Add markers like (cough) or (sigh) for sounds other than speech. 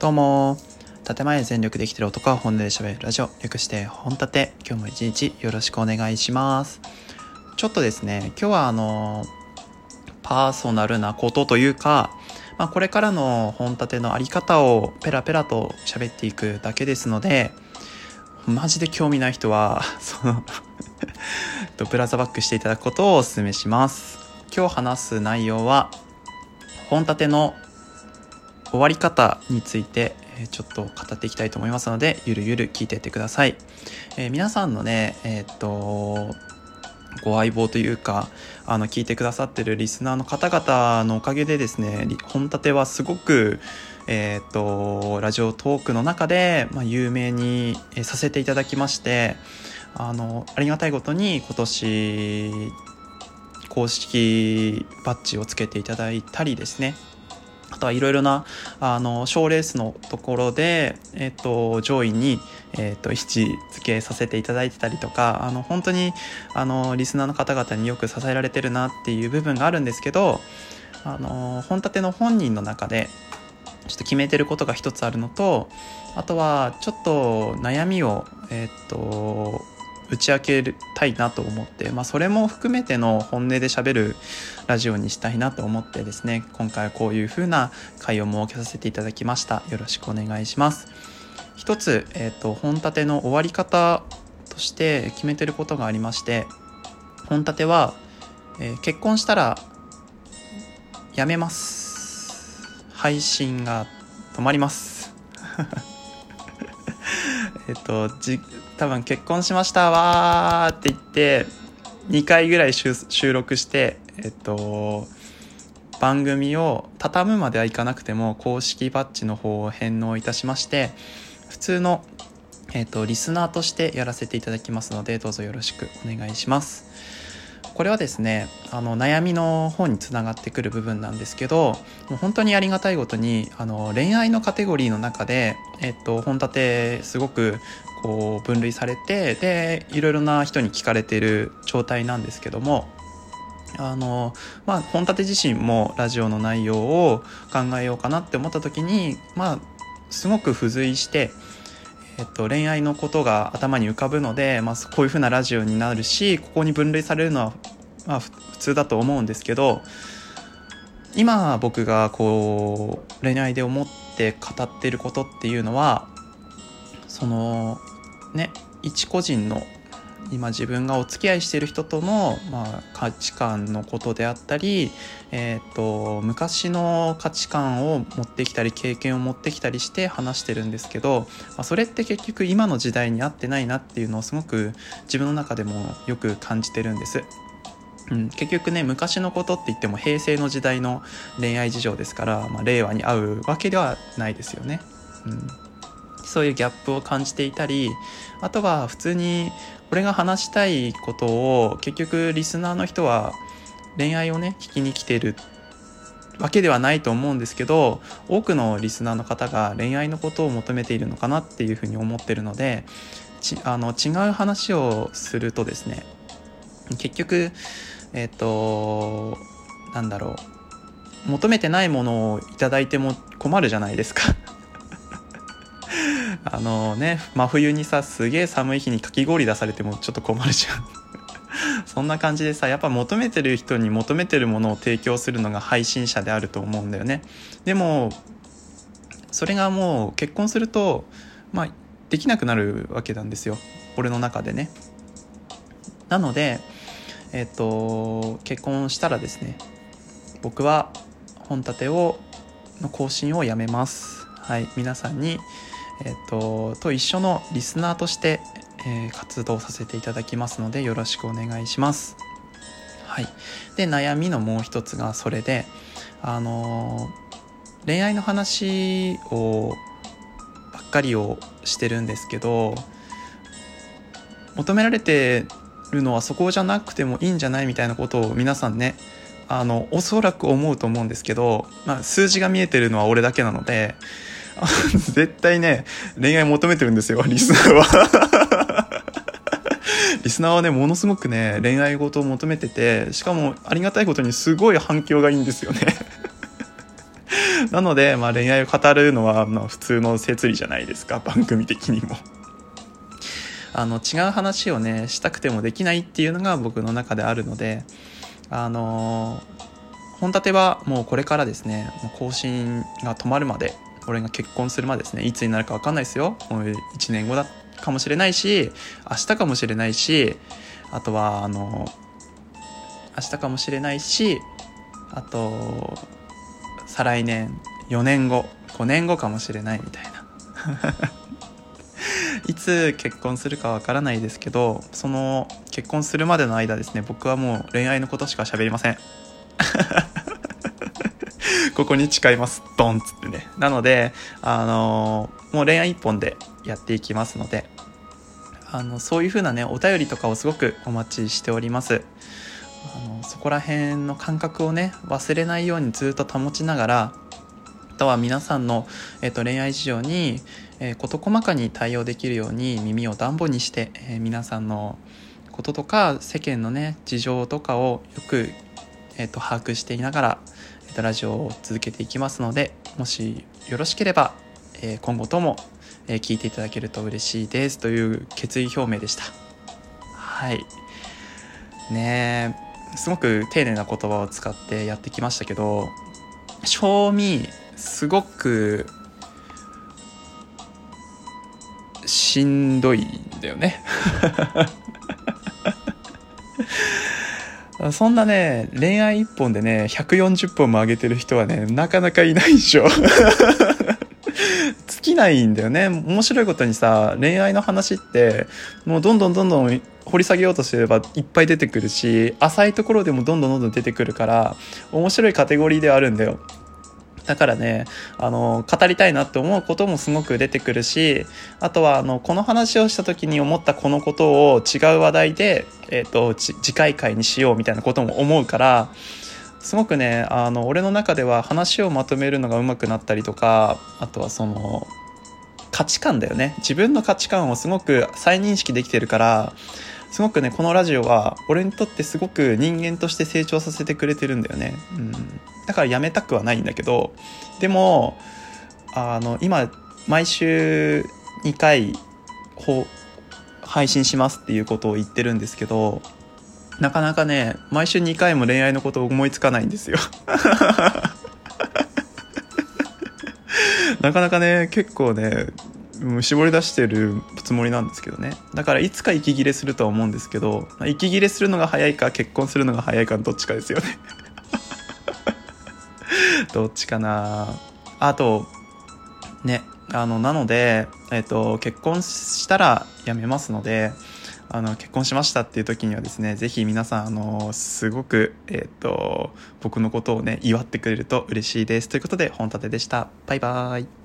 どうも。建前全力で生きてる男は本音で喋るラジオ。略して本立て。今日も一日よろしくお願いします。ちょっとですね今日はあのパーソナルなことというか、まあ、これからの本立てのあり方をペラペラと喋っていくだけですのでマジで興味ない人は (laughs) そのブラザバックしていただくことをお勧めします。今日話す内容は本立ての終わり方についてちょっと語っていきたいと思いますのでゆるゆる聞いていってください、えー、皆さんのねえー、っとご相棒というかあの聞いてくださってるリスナーの方々のおかげでですね本立てはすごくえー、っとラジオトークの中で、まあ、有名にさせていただきましてあのありがたいことに今年公式バッジをつけていただいたりですねあとはいろいろなあの賞レースのところで、えっと、上位に、えっと、位置付けさせていただいてたりとかあの本当にあのリスナーの方々によく支えられてるなっていう部分があるんですけどあの本立ての本人の中でちょっと決めてることが一つあるのとあとはちょっと悩みを、えっと打ち明けたいなと思って、まあ、それも含めての本音で喋るラジオにしたいなと思ってですね今回はこういう風な会を設けさせていただきました。よろしくお願いします。一つ、えーと、本立ての終わり方として決めてることがありまして本立ては、えー、結婚したらやめます。配信が止まります。えっとじ多分結婚しましたわーって言って2回ぐらい収録してえっと番組を畳むまではいかなくても公式バッジの方を返納いたしまして普通のえっとリスナーとしてやらせていただきますのでどうぞよろしくお願いします。これはですねあの悩みの方につながってくる部分なんですけどもう本当にありがたいことにあの恋愛のカテゴリーの中で、えっと、本立てすごくこう分類されてでいろいろな人に聞かれている状態なんですけどもあのまあ本立て自身もラジオの内容を考えようかなって思った時にまあすごく付随して、えっと、恋愛のことが頭に浮かぶので、まあ、こういうふうなラジオになるしここに分類されるのは、まあ、普通だと思うんですけど今僕がこう恋愛で思って語ってることっていうのはそのね一個人の今自分がお付き合いしている人との、まあ、価値観のことであったり、えーと、昔の価値観を持ってきたり経験を持ってきたりして話してるんですけど、まあ、それって結局今の時代に合ってないなっていうのをすごく自分の中でもよく感じてるんです。うん、結局ね昔のことって言っても平成の時代の恋愛事情ですから、まあ、令和に合うわけではないですよね。うんそういうギャップを感じていたりあとは普通に俺が話したいことを結局リスナーの人は恋愛をね聞きに来てるわけではないと思うんですけど多くのリスナーの方が恋愛のことを求めているのかなっていうふうに思ってるのでちあの違う話をするとですね結局えっ、となんだろう求めてないものを頂いても困るじゃないですか。あのね真冬にさすげえ寒い日にかき氷出されてもちょっと困るじゃん。(laughs) そんな感じでさやっぱ求めてる人に求めてるものを提供するのが配信者であると思うんだよね。でもそれがもう結婚するとまあできなくなるわけなんですよ。俺の中でね。なのでえっ、と結婚したらですね僕は本立てをの更新をやめます。はい皆さんにえっ、と、と一緒のリスナーとして、えー、活動させていただきますのでよろしくお願いします。はい。で、悩みのもう一つがそれで、あのー、恋愛の話をばっかりをしてるんですけど、求められてるのはそこじゃなくてもいいんじゃないみたいなことを皆さんね、あの、おそらく思うと思うんですけど、まあ、数字が見えてるのは俺だけなので、(laughs) 絶対ね、恋愛求めてるんですよ、リスナーは。(laughs) リスナーはね、ものすごくね、恋愛事を求めてて、しかもありがたいことにすごい反響がいいんですよね。(laughs) なので、まあ、恋愛を語るのは、まあ、普通の設理じゃないですか番組的にも。あの違う話をねしたくてもできないっていうのが僕の中であるのであの本立てはもうこれからですね更新が止まるまで俺が結婚するまでですねいつになるか分かんないですよもう1年後だかもしれないし明日かもしれないしあとはあの明日かもしれないしあと再来年4年後5年後かもしれないみたいないつ結婚するかわからないですけどその結婚するまでの間ですね僕はもう恋愛のことしか喋りませんここに誓います。ドンっつってね。なのであのもう恋愛一本でやっていきますのであのそういう風なねお便りとかをすごくお待ちしております。あのそこら辺の感覚をね忘れないようにずっと保ちながらあとは皆さんの、えーと、恋愛事情に、えー、事細かに対応できるように耳を暖房にして、えー、皆さんのこととか世間のね事情とかをよく、えーと、把握していながら、えーとラジオを続けていきますのでもしよろしければ、え今後とも、え聞いていただけると嬉しいですという決意表明でした。はいねえすごく丁寧な言葉を使ってやってきましたけど正味すごくしんどいんだよねそんなね恋愛一本でね140本も上げてる人はねなかなかいないでしょ。(laughs) 尽きないんだよね。面白いことにさ恋愛の話ってもうどんどんどんどん掘り下げようとすればいっぱい出てくるし浅いところでもどんどんどんどん出てくるから面白いカテゴリーではあるんだよ。だからね、あの、語りたいなって思うこともすごく出てくるし、あとは、あの、この話をした時に思ったこのことを違う話題で、えっ、ー、と、次回回にしようみたいなことも思うから、すごくね、あの、俺の中では話をまとめるのが上手くなったりとか、あとはその、価値観だよね。自分の価値観をすごく再認識できてるから、すごくね、このラジオは、俺にとってすごく人間として成長させてくれてるんだよね。うん。だからやめたくはないんだけど、でも、あの、今、毎週2回、配信しますっていうことを言ってるんですけど、なかなかね、毎週2回も恋愛のことを思いつかないんですよ。(laughs) なかなかね、結構ね、絞り出してるつもりなんですけどねだからいつか息切れするとは思うんですけど息切れするのが早いか結婚するのが早いかどっちかですよねどっちかな。あとねあのなので、えっ、と結婚したら辞めますのであの結婚しましたっていう時にはですね是非皆さんあのすごく、えっ、と僕のことをね祝ってくれると嬉しいです。ということで本立てでした。バイバーイ。